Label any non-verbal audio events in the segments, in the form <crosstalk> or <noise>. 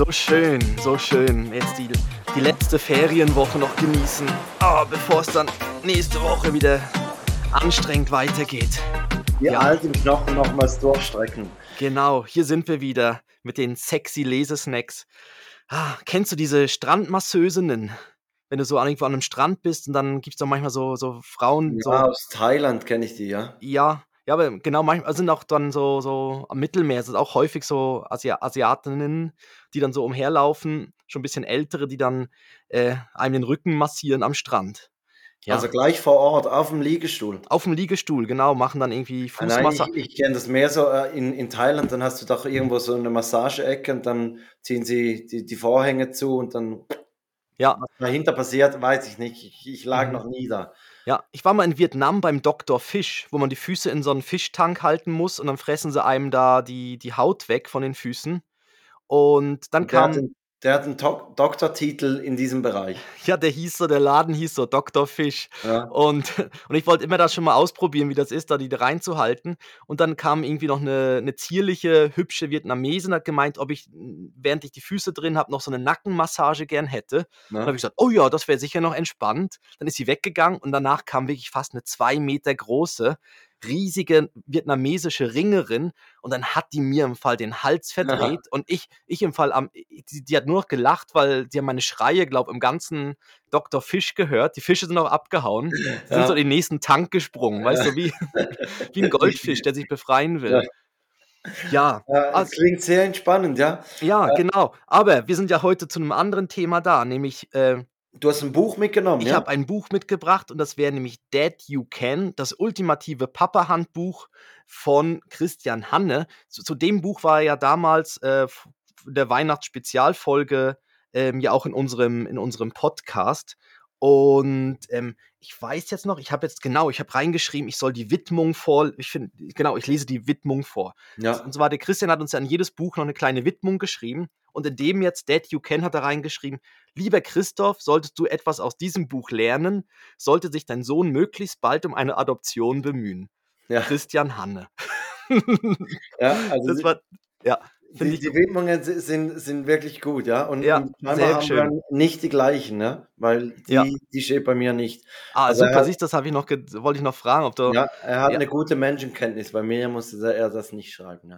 So schön, so schön. Jetzt die, die letzte Ferienwoche noch genießen, oh, bevor es dann nächste Woche wieder anstrengend weitergeht. Die ja. alten Knochen nochmals durchstrecken. Genau, hier sind wir wieder mit den sexy Lesesnacks. Ah, kennst du diese Strandmasseusinnen? Wenn du so irgendwo an einem Strand bist und dann gibt es doch manchmal so, so Frauen. Ja, so, aus Thailand kenne ich die, ja. Ja, ja, aber genau, manchmal sind auch dann so, so am Mittelmeer, sind auch häufig so Asi Asiatinnen, die dann so umherlaufen, schon ein bisschen ältere, die dann äh, einem den Rücken massieren am Strand. Ja. Also gleich vor Ort, auf dem Liegestuhl. Auf dem Liegestuhl, genau, machen dann irgendwie Fußmassage. Nein, ich, ich kenne das mehr so äh, in, in Thailand, dann hast du doch irgendwo so eine Massageecke und dann ziehen sie die, die Vorhänge zu und dann. Ja. Was dahinter passiert, weiß ich nicht. Ich, ich lag mhm. noch nie da. Ja, ich war mal in Vietnam beim Dr. Fisch, wo man die Füße in so einen Fischtank halten muss und dann fressen sie einem da die, die Haut weg von den Füßen. Und dann kam. Der hat einen Dok Doktortitel in diesem Bereich. <laughs> Ja, der hieß so, der Laden hieß so Dr. Fisch. Ja. Und, <laughs> und ich wollte immer das schon mal ausprobieren, wie das ist, da die reinzuhalten. Und dann kam irgendwie noch eine, eine zierliche, hübsche Vietnamesin, hat gemeint, ob ich, während ich die Füße drin habe, noch so eine Nackenmassage gern hätte. Ja. Dann habe ich gesagt, oh ja, das wäre sicher noch entspannt. Dann ist sie weggegangen und danach kam wirklich fast eine zwei Meter große, riesige vietnamesische Ringerin und dann hat die mir im Fall den Hals verdreht und ich, ich im Fall am, die, die hat nur noch gelacht, weil die haben meine Schreie, glaube im ganzen Dr. Fisch gehört. Die Fische sind auch abgehauen, ja. sind so in den nächsten Tank gesprungen, weißt du, wie, <laughs> wie ein Goldfisch, der sich befreien will. Ja. ja also, klingt sehr entspannend, ja. Ja, ja, genau. Aber wir sind ja heute zu einem anderen Thema da, nämlich äh, Du hast ein Buch mitgenommen, Ich ja? habe ein Buch mitgebracht und das wäre nämlich Dead You Can, das ultimative Papa-Handbuch von Christian Hanne. Zu, zu, dem Buch war er ja damals äh, der Weihnachtsspezialfolge ähm, ja auch in unserem, in unserem Podcast. Und ähm, ich weiß jetzt noch, ich habe jetzt genau, ich habe reingeschrieben, ich soll die Widmung vor, ich finde, genau, ich lese die Widmung vor. Ja. Und zwar der Christian hat uns ja an jedes Buch noch eine kleine Widmung geschrieben. Und in dem jetzt Dead You Can hat er reingeschrieben, lieber Christoph, solltest du etwas aus diesem Buch lernen, sollte sich dein Sohn möglichst bald um eine Adoption bemühen. Ja. Christian Hanne. ja, <laughs> also das war, ja. Die, die Widmungen sind, sind wirklich gut, ja. Und, ja, und sehr haben schön. nicht die gleichen, ne? Weil die, ja. die steht bei mir nicht. Ah, also super, siehst das habe ich noch wollte ich noch fragen, ob du. Ja, er hat ja. eine gute Menschenkenntnis. Bei mir musste er das nicht schreiben.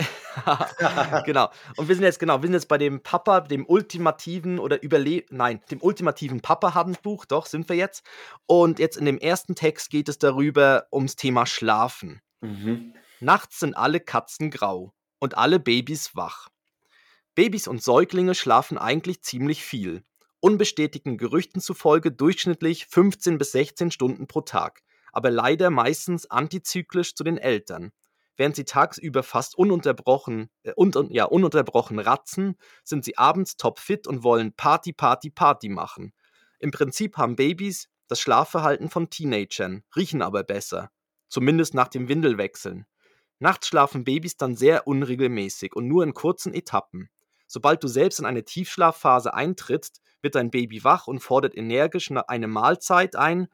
Ja. <laughs> genau. Und wir sind jetzt, genau, wir sind jetzt bei dem Papa, dem ultimativen oder überle nein, dem ultimativen Papa-Handbuch, doch, sind wir jetzt. Und jetzt in dem ersten Text geht es darüber ums Thema Schlafen. Mhm. Nachts sind alle Katzen grau und alle Babys wach. Babys und Säuglinge schlafen eigentlich ziemlich viel. Unbestätigten Gerüchten zufolge durchschnittlich 15 bis 16 Stunden pro Tag, aber leider meistens antizyklisch zu den Eltern. Während sie tagsüber fast ununterbrochen, äh, un, ja, ununterbrochen ratzen, sind sie abends topfit und wollen Party, Party, Party machen. Im Prinzip haben Babys das Schlafverhalten von Teenagern, riechen aber besser. Zumindest nach dem Windelwechseln. Nachts schlafen Babys dann sehr unregelmäßig und nur in kurzen Etappen. Sobald du selbst in eine Tiefschlafphase eintrittst, wird dein Baby wach und fordert energisch eine Mahlzeit ein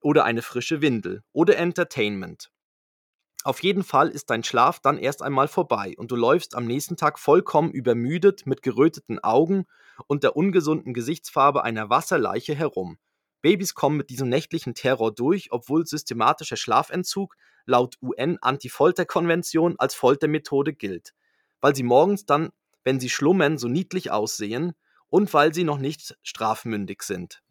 oder eine frische Windel oder Entertainment. Auf jeden Fall ist dein Schlaf dann erst einmal vorbei und du läufst am nächsten Tag vollkommen übermüdet mit geröteten Augen und der ungesunden Gesichtsfarbe einer Wasserleiche herum. Babys kommen mit diesem nächtlichen Terror durch, obwohl systematischer Schlafentzug laut UN-Anti-Folter-Konvention als Foltermethode gilt, weil sie morgens dann, wenn sie schlummern, so niedlich aussehen und weil sie noch nicht strafmündig sind.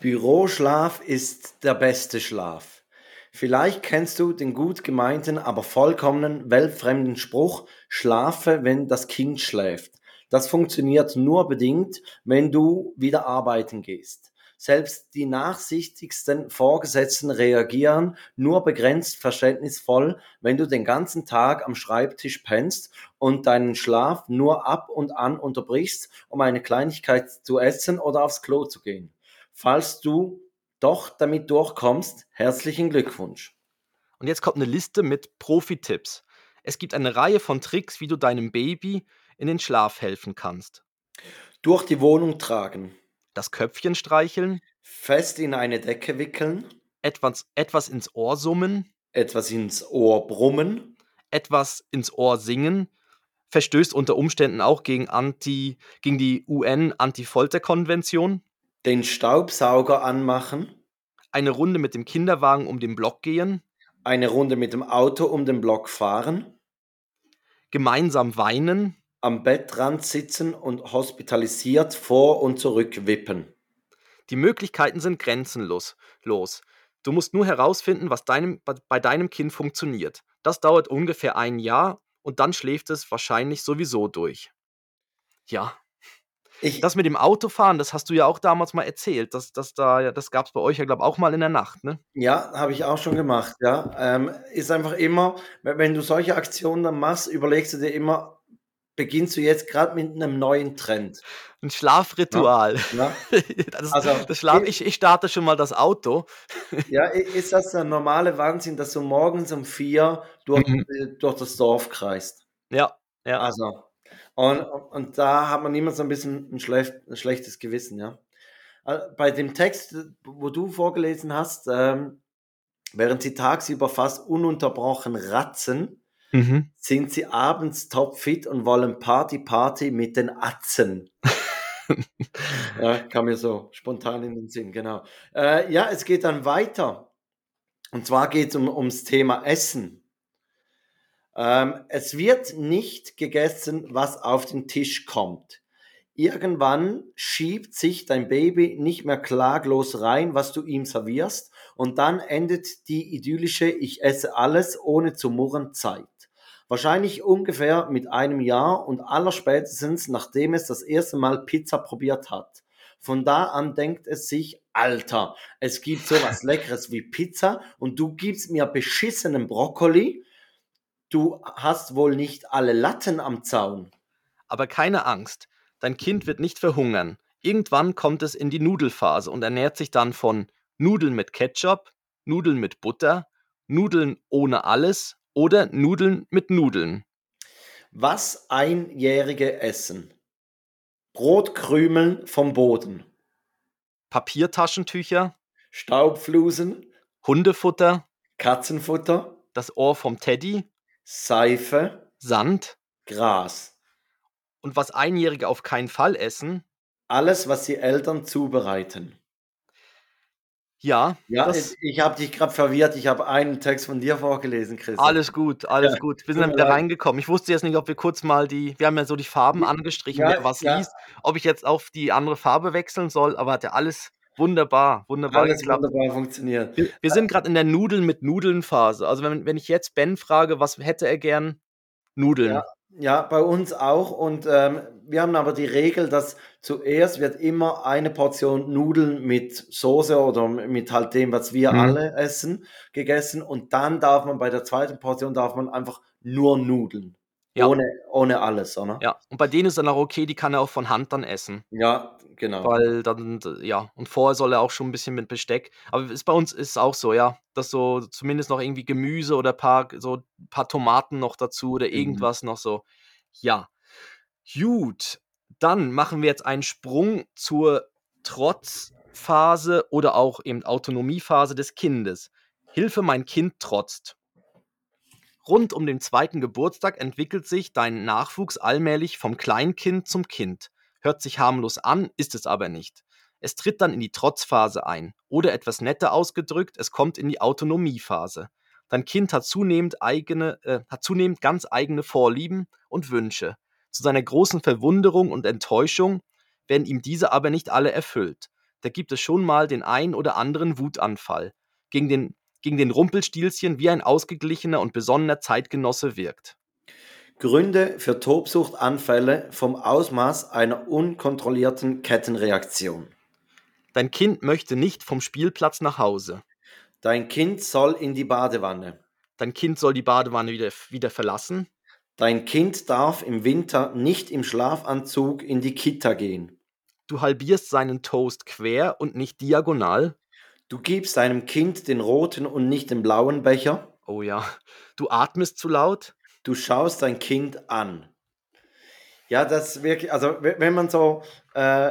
Büroschlaf ist der beste Schlaf. Vielleicht kennst du den gut gemeinten, aber vollkommenen weltfremden Spruch, schlafe, wenn das Kind schläft. Das funktioniert nur bedingt, wenn du wieder arbeiten gehst. Selbst die nachsichtigsten Vorgesetzten reagieren nur begrenzt verständnisvoll, wenn du den ganzen Tag am Schreibtisch pennst und deinen Schlaf nur ab und an unterbrichst, um eine Kleinigkeit zu essen oder aufs Klo zu gehen. Falls du doch damit durchkommst, herzlichen Glückwunsch. Und jetzt kommt eine Liste mit Profi-Tipps. Es gibt eine Reihe von Tricks, wie du deinem Baby in den Schlaf helfen kannst. Durch die Wohnung tragen das Köpfchen streicheln, fest in eine Decke wickeln, etwas, etwas ins Ohr summen, etwas ins Ohr brummen, etwas ins Ohr singen, verstößt unter Umständen auch gegen, Anti, gegen die UN-Anti-Folter-Konvention. Den Staubsauger anmachen. Eine Runde mit dem Kinderwagen um den Block gehen. Eine Runde mit dem Auto um den Block fahren. Gemeinsam weinen. Am Bettrand sitzen und hospitalisiert vor und zurück wippen. Die Möglichkeiten sind grenzenlos. Los. Du musst nur herausfinden, was deinem, bei deinem Kind funktioniert. Das dauert ungefähr ein Jahr und dann schläft es wahrscheinlich sowieso durch. Ja. Ich, das mit dem Autofahren, das hast du ja auch damals mal erzählt. Das, das, da, das gab es bei euch ja, glaube ich, auch mal in der Nacht, ne? Ja, habe ich auch schon gemacht, ja. Ähm, ist einfach immer, wenn du solche Aktionen dann machst, überlegst du dir immer, beginnst du jetzt gerade mit einem neuen Trend. Ein Schlafritual. Ja, ja. <laughs> Das, also, das Schlaf, ich, ich starte schon mal das Auto. <laughs> Ja, ist das der normale Wahnsinn, dass du morgens um vier durch, mhm. Durch das Dorf kreist? Ja, ja. Also, und, und da hat man immer so ein bisschen ein, schlecht, ein schlechtes Gewissen, ja. Äh, bei dem Text, wo du vorgelesen hast, ähm, während sie tagsüber fast ununterbrochen ratzen, mhm. sind sie abends topfit und wollen Party, Party mit den Atzen. <laughs> ja, kam mir so spontan in den Sinn, genau. Äh, ja, es geht dann weiter. Und zwar geht es um, ums Thema Essen. Ähm, es wird nicht gegessen, was auf den Tisch kommt. Irgendwann schiebt sich dein Baby nicht mehr klaglos rein, was du ihm servierst, und dann endet die idyllische Ich esse alles ohne zu murren Zeit. Wahrscheinlich ungefähr mit einem Jahr und allerspätestens nachdem es das erste Mal Pizza probiert hat. Von da an denkt es sich, Alter, es gibt sowas <laughs> Leckeres wie Pizza und du gibst mir beschissenen Brokkoli. Du hast wohl nicht alle Latten am Zaun. Aber keine Angst, dein Kind wird nicht verhungern. Irgendwann kommt es in die Nudelphase und ernährt sich dann von Nudeln mit Ketchup, Nudeln mit Butter, Nudeln ohne alles oder Nudeln mit Nudeln. Was Einjährige essen. Brotkrümeln vom Boden. Papiertaschentücher. Staubflusen. Hundefutter. Katzenfutter. Das Ohr vom Teddy. Seife. Sand. Gras. Und was Einjährige auf keinen Fall essen. Alles, was die Eltern zubereiten. Ja. Ja, ich, ich habe dich gerade verwirrt. Ich habe einen Text von dir vorgelesen, Chris. Alles gut, alles ja. gut. Wir sind dann wieder reingekommen. Ich wusste jetzt nicht, ob wir kurz mal die, wir haben ja so die Farben angestrichen, ja, wer was ja. liest, ob ich jetzt auf die andere Farbe wechseln soll, aber hat ja alles wunderbar, wunderbar alles geklappt. wunderbar funktioniert. Wir, wir sind gerade in der Nudeln mit Nudeln Phase. Also wenn, wenn ich jetzt Ben frage, was hätte er gern? Nudeln. Ja, ja, bei uns auch. Und ähm, wir haben aber die Regel, dass zuerst wird immer eine Portion Nudeln mit Soße oder mit halt dem, was wir mhm. alle essen, gegessen. Und dann darf man bei der zweiten Portion darf man einfach nur Nudeln. Ja. Ohne, ohne alles, oder? Ja, und bei denen ist dann auch okay, die kann er auch von Hand dann essen. Ja, genau. Weil dann, ja, und vorher soll er auch schon ein bisschen mit Besteck. Aber ist, bei uns ist es auch so, ja, dass so zumindest noch irgendwie Gemüse oder paar, so paar Tomaten noch dazu oder mhm. irgendwas mhm. noch so. Ja. Gut, dann machen wir jetzt einen Sprung zur Trotzphase oder auch eben Autonomiephase des Kindes. Hilfe, mein Kind trotzt. Rund um den zweiten Geburtstag entwickelt sich dein Nachwuchs allmählich vom Kleinkind zum Kind. Hört sich harmlos an, ist es aber nicht. Es tritt dann in die Trotzphase ein. Oder etwas netter ausgedrückt, es kommt in die Autonomiephase. Dein Kind hat zunehmend, eigene, äh, hat zunehmend ganz eigene Vorlieben und Wünsche. Zu seiner großen Verwunderung und Enttäuschung werden ihm diese aber nicht alle erfüllt. Da gibt es schon mal den ein oder anderen Wutanfall. Gegen den gegen den Rumpelstilzchen wie ein ausgeglichener und besonnener Zeitgenosse wirkt. Gründe für Tobsuchtanfälle vom Ausmaß einer unkontrollierten Kettenreaktion. Dein Kind möchte nicht vom Spielplatz nach Hause. Dein Kind soll in die Badewanne. Dein Kind soll die Badewanne wieder, wieder verlassen. Dein Kind darf im Winter nicht im Schlafanzug in die Kita gehen. Du halbierst seinen Toast quer und nicht diagonal. Du gibst deinem Kind den roten und nicht den blauen Becher. Oh ja. Du atmest zu laut. Du schaust dein Kind an. Ja, das wirklich, also wenn man so äh,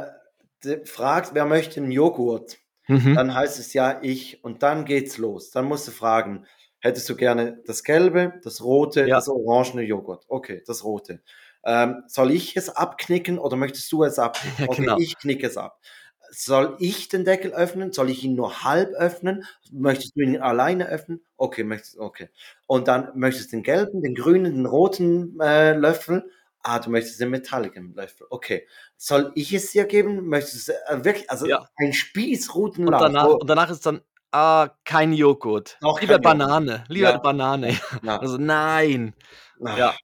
fragt, wer möchte einen Joghurt, mhm. dann heißt es ja ich und dann geht's los. Dann musst du fragen, hättest du gerne das gelbe, das rote, ja. das orangene Joghurt? Okay, das rote. Ähm, soll ich es abknicken oder möchtest du es abknicken? <laughs> Ja, Okay, genau. ich knicke es ab. Soll ich den Deckel öffnen? Soll ich ihn nur halb öffnen? Möchtest du ihn alleine öffnen? Okay, möchtest, okay. Und dann möchtest du den gelben, den grünen, den roten äh, Löffel. Ah, du möchtest den metalligen Löffel. Okay. Soll ich es dir geben? Möchtest du äh, wirklich, also Ja. ein Und Spießrutenlauf. danach, und danach ist dann, ah, kein Joghurt. Doch, Lieber kein Joghurt. Banane. Lieber Ja. Banane. Ja. <laughs> Also nein. Ah, Ja.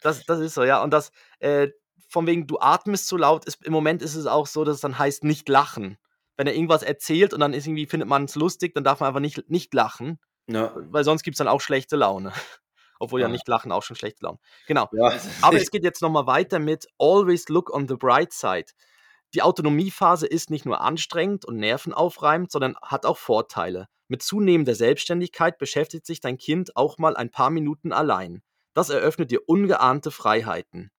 Das, das ist so, ja. Und das, äh, von wegen, du atmest zu laut, ist, im Moment ist es auch so, dass es dann heißt, nicht lachen. Wenn er irgendwas erzählt und dann ist irgendwie, findet man es lustig, dann darf man einfach nicht, nicht lachen, Ja. weil sonst gibt es dann auch schlechte Laune. <laughs> Obwohl ja Ah. nicht lachen auch schon schlechte Laune. Genau. ja. Aber <laughs> es geht jetzt nochmal weiter mit Always look on the bright side. Die Autonomiephase ist nicht nur anstrengend und nervenaufreibend, sondern hat auch Vorteile. Mit zunehmender Selbstständigkeit beschäftigt sich dein Kind auch mal ein paar Minuten allein. Das eröffnet dir ungeahnte Freiheiten.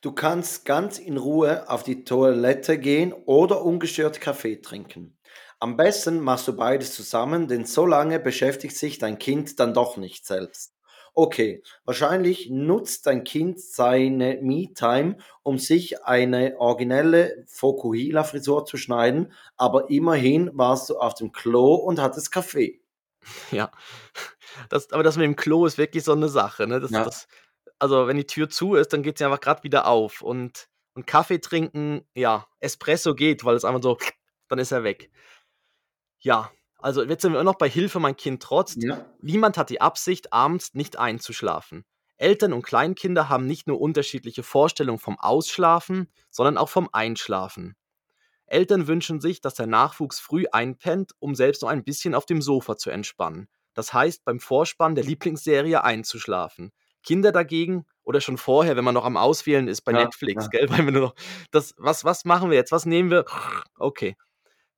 Du kannst ganz in Ruhe auf die Toilette gehen oder ungestört Kaffee trinken. Am besten machst du beides zusammen, denn so lange beschäftigt sich dein Kind dann doch nicht selbst. Okay, wahrscheinlich nutzt dein Kind seine Me-Time, um sich eine originelle Fokuhila-Frisur zu schneiden, aber immerhin warst du auf dem Klo und hattest Kaffee. Ja. <laughs> Das, aber das mit dem Klo ist wirklich so eine Sache. Ne? Das, Ja. das, also, wenn die Tür zu ist, dann geht sie einfach gerade wieder auf. Und, und Kaffee trinken, ja, Espresso geht, weil es einfach so, dann ist er weg. Ja, also jetzt sind wir immer noch bei Hilfe, mein Kind trotzt. Ja. Niemand hat die Absicht, abends nicht einzuschlafen. Eltern und Kleinkinder haben nicht nur unterschiedliche Vorstellungen vom Ausschlafen, sondern auch vom Einschlafen. Eltern wünschen sich, dass der Nachwuchs früh einpennt, um selbst noch ein bisschen auf dem Sofa zu entspannen. Das heißt, beim Vorspann der Lieblingsserie einzuschlafen. Kinder dagegen, oder schon vorher, wenn man noch am Auswählen ist bei Ja, Netflix, ja. gell? <laughs> Weil wir nur noch, das, was, was machen wir jetzt? Was nehmen wir? <sniffs> Okay.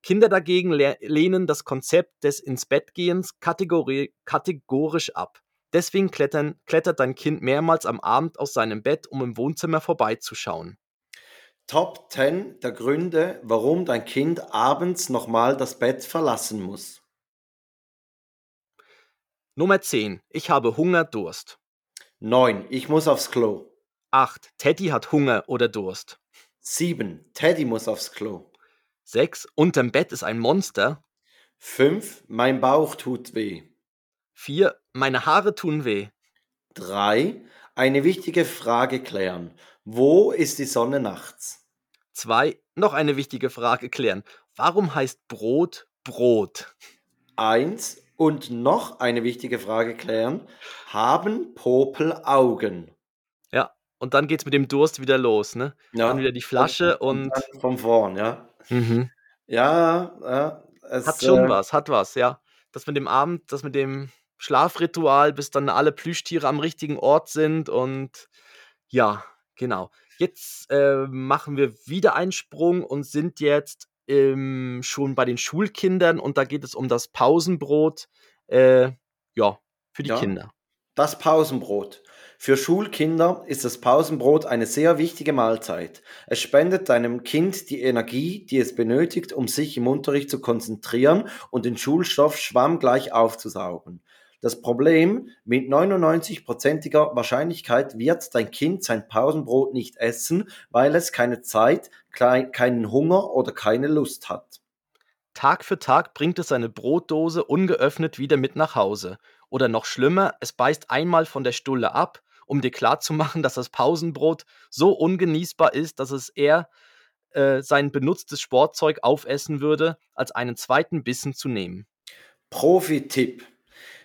Kinder dagegen le lehnen das Konzept des Ins-Bett-Gehens kategori kategorisch ab. Deswegen klettern, klettert dein Kind mehrmals am Abend aus seinem Bett, um im Wohnzimmer vorbeizuschauen. Top 10 der Gründe, warum dein Kind abends nochmal das Bett verlassen muss. Nummer 10. Ich habe Hunger, Durst. 9. Ich muss aufs Klo. 8. Teddy hat Hunger oder Durst. 7. Teddy muss aufs Klo. 6. Unterm Bett ist ein Monster. 5. Mein Bauch tut weh. 4. Meine Haare tun weh. 3. Eine wichtige Frage klären. Wo ist die Sonne nachts? 2. Noch eine wichtige Frage klären. Warum heißt Brot Brot? 1. Und noch eine wichtige Frage klären. Haben Popel Augen? Ja, und dann geht's mit dem Durst wieder los, ne? Ja. Dann wieder die Flasche und. dann von vorn, ja. Mhm. Ja, ja. Es, Hat schon äh, was, hat was, ja. Das mit dem Abend, das mit dem Schlafritual, bis dann alle Plüschtiere am richtigen Ort sind und ja, genau. Jetzt äh, machen wir wieder einen Sprung und sind jetzt ähm, schon bei den Schulkindern und da geht es um das Pausenbrot, äh, ja, für die Ja. Kinder. Das Pausenbrot. Für Schulkinder ist das Pausenbrot eine sehr wichtige Mahlzeit. Es spendet deinem Kind die Energie, die es benötigt, um sich im Unterricht zu konzentrieren und den Schulstoff schwammgleich aufzusaugen. Das Problem, mit 99%iger Wahrscheinlichkeit wird dein Kind sein Pausenbrot nicht essen, weil es keine Zeit, keinen Hunger oder keine Lust hat. Tag für Tag bringt es seine Brotdose ungeöffnet wieder mit nach Hause. Oder noch schlimmer, es beißt einmal von der Stulle ab, um dir klarzumachen, dass das Pausenbrot so ungenießbar ist, dass es eher äh, sein benutztes Sportzeug aufessen würde, als einen zweiten Bissen zu nehmen. Profi-Tipp.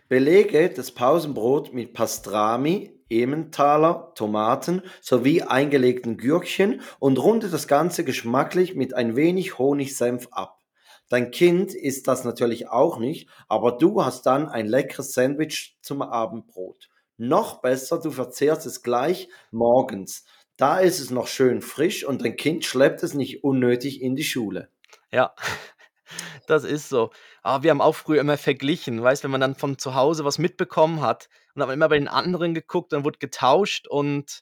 Belege das Pausenbrot mit Pastrami, Emmentaler, Tomaten sowie eingelegten Gürkchen und runde das Ganze geschmacklich mit ein wenig Honigsenf ab. Dein Kind isst das natürlich auch nicht, aber du hast dann ein leckeres Sandwich zum Abendbrot. Noch besser, du verzehrst es gleich morgens. Da ist es noch schön frisch und dein Kind schleppt es nicht unnötig in die Schule. Ja, das ist so. Aber wir haben auch früher immer verglichen, weißt, wenn man dann von zu Hause was mitbekommen hat und hat man immer bei den anderen geguckt, dann wurde getauscht und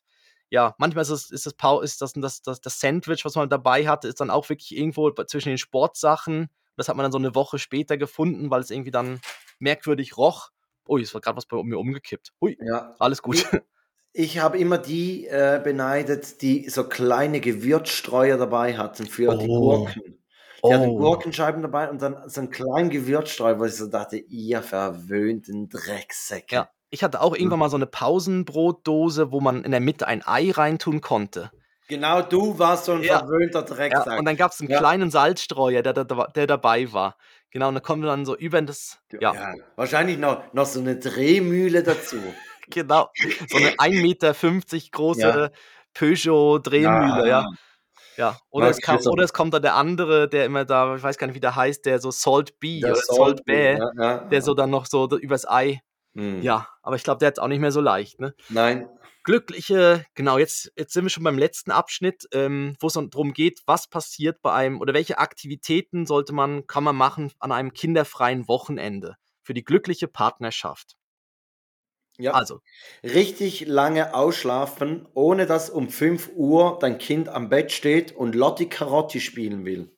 ja, manchmal ist das, ist das, Pau- ist das, das, das, das Sandwich, was man dabei hatte, ist dann auch wirklich irgendwo zwischen den Sportsachen. Das hat man dann so eine Woche später gefunden, weil es irgendwie dann merkwürdig roch. Ui, es war gerade was bei mir umgekippt. Hui, Ja, alles gut. Ich habe immer die äh, beneidet, die so kleine Gewürzstreuer dabei hatten für die Oh. Gurken. Die hatten Oh. Gurkenscheiben dabei und dann so einen kleinen Gewürzstreuer, wo ich so dachte, ihr verwöhnten Drecksäcke. Ja. Ich hatte auch irgendwann mal so eine Pausenbrotdose, wo man in der Mitte ein Ei reintun konnte. Genau, du warst so ein Ja. verwöhnter Ja, Drecksack. und dann gab es einen Ja. kleinen Salzstreuer, der, der, der dabei war. Genau, und da kommt dann so über das. Ja, Ja, wahrscheinlich noch, noch so eine Drehmühle dazu. <laughs> genau. So eine 1,50 Meter große Ja. Peugeot-Drehmühle, ja. Ja, oder, es kam, oder es kommt da der andere, der immer da, ich weiß gar nicht, wie der heißt, der so Salt B Der oder Salt, Bä, ja, ja. der so dann noch so übers Ei. Hm. Ja, aber ich glaube, der hat es auch nicht mehr so leicht, ne? Nein, glückliche, genau, jetzt, jetzt sind wir schon beim letzten Abschnitt, ähm, wo es darum geht, was passiert bei einem oder welche Aktivitäten sollte man, kann man machen an einem kinderfreien Wochenende für die glückliche Partnerschaft. Ja. Also, Richtig lange ausschlafen, ohne dass um 5 Uhr dein Kind am Bett steht und Lotti Carotti spielen will.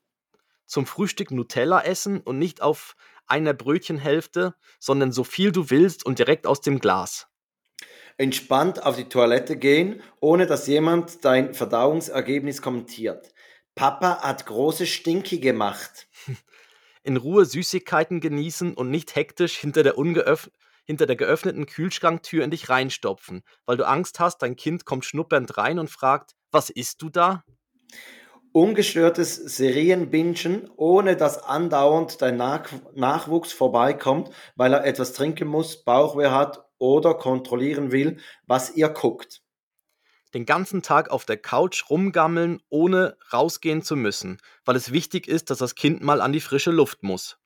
zum Frühstück Nutella essen und nicht auf einer Brötchenhälfte, sondern so viel du willst und direkt aus dem Glas. Entspannt auf die Toilette gehen, ohne dass jemand dein Verdauungsergebnis kommentiert. Papa hat große Stinky gemacht. <laughs> In Ruhe Süßigkeiten genießen und nicht hektisch hinter der, ungeöff hinter der geöffneten Kühlschranktür in dich reinstopfen, weil du Angst hast, dein Kind kommt schnuppernd rein und fragt, was isst du da? Ungestörtes Serienbingen, ohne dass andauernd dein Nach Nachwuchs vorbeikommt, weil er etwas trinken muss, Bauchweh hat oder kontrollieren will, was ihr guckt. Den ganzen Tag auf der Couch rumgammeln, ohne rausgehen zu müssen, weil es wichtig ist, dass das Kind mal an die frische Luft muss.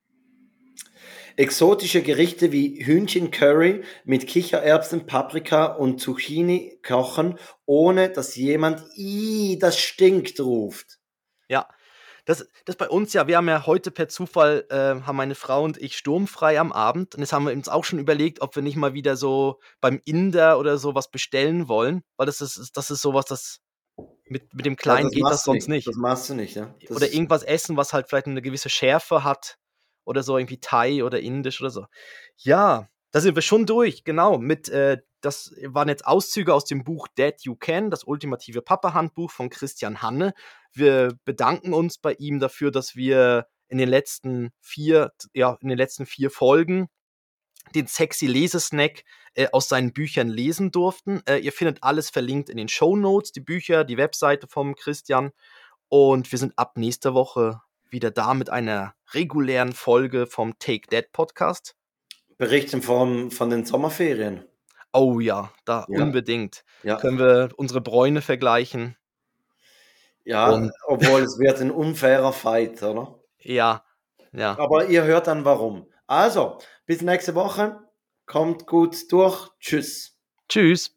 Exotische Gerichte wie Hühnchencurry mit Kichererbsen, Paprika und Zucchini kochen, ohne dass jemand "Ih, das stinkt" ruft. Ja, das, das bei uns ja, wir haben ja heute per Zufall, äh, haben meine Frau und ich sturmfrei am Abend. Und jetzt haben wir uns auch schon überlegt, ob wir nicht mal wieder so beim Inder oder so was bestellen wollen, weil das ist, das ist sowas, das mit, mit dem Kleinen das geht das sonst nicht. Das machst du nicht, ja. Das oder irgendwas essen, was halt vielleicht eine gewisse Schärfe hat. Oder so irgendwie Thai oder Indisch oder so. Ja, da sind wir schon durch, genau. Mit, äh, das waren jetzt Auszüge aus dem Buch Dad You Can, das ultimative Papa-Handbuch von Christian Hanne. Wir bedanken uns bei ihm dafür, dass wir in den letzten vier, ja, in den letzten vier Folgen den sexy Lesesnack äh, aus seinen Büchern lesen durften. Äh, ihr findet alles verlinkt in den Show Notes, die Bücher, die Webseite vom Christian. Und wir sind ab nächster Woche wieder da mit einer regulären Folge vom Take That Podcast. Berichten von, von den Sommerferien. Oh ja, da Ja. unbedingt. Ja, Können wir unsere Bräune vergleichen? ja und- <laughs> obwohl es wird ein unfairer Fight, oder? Ja, ja. Aber ihr hört dann warum. Also, bis nächste Woche. Kommt gut durch. Tschüss. Tschüss.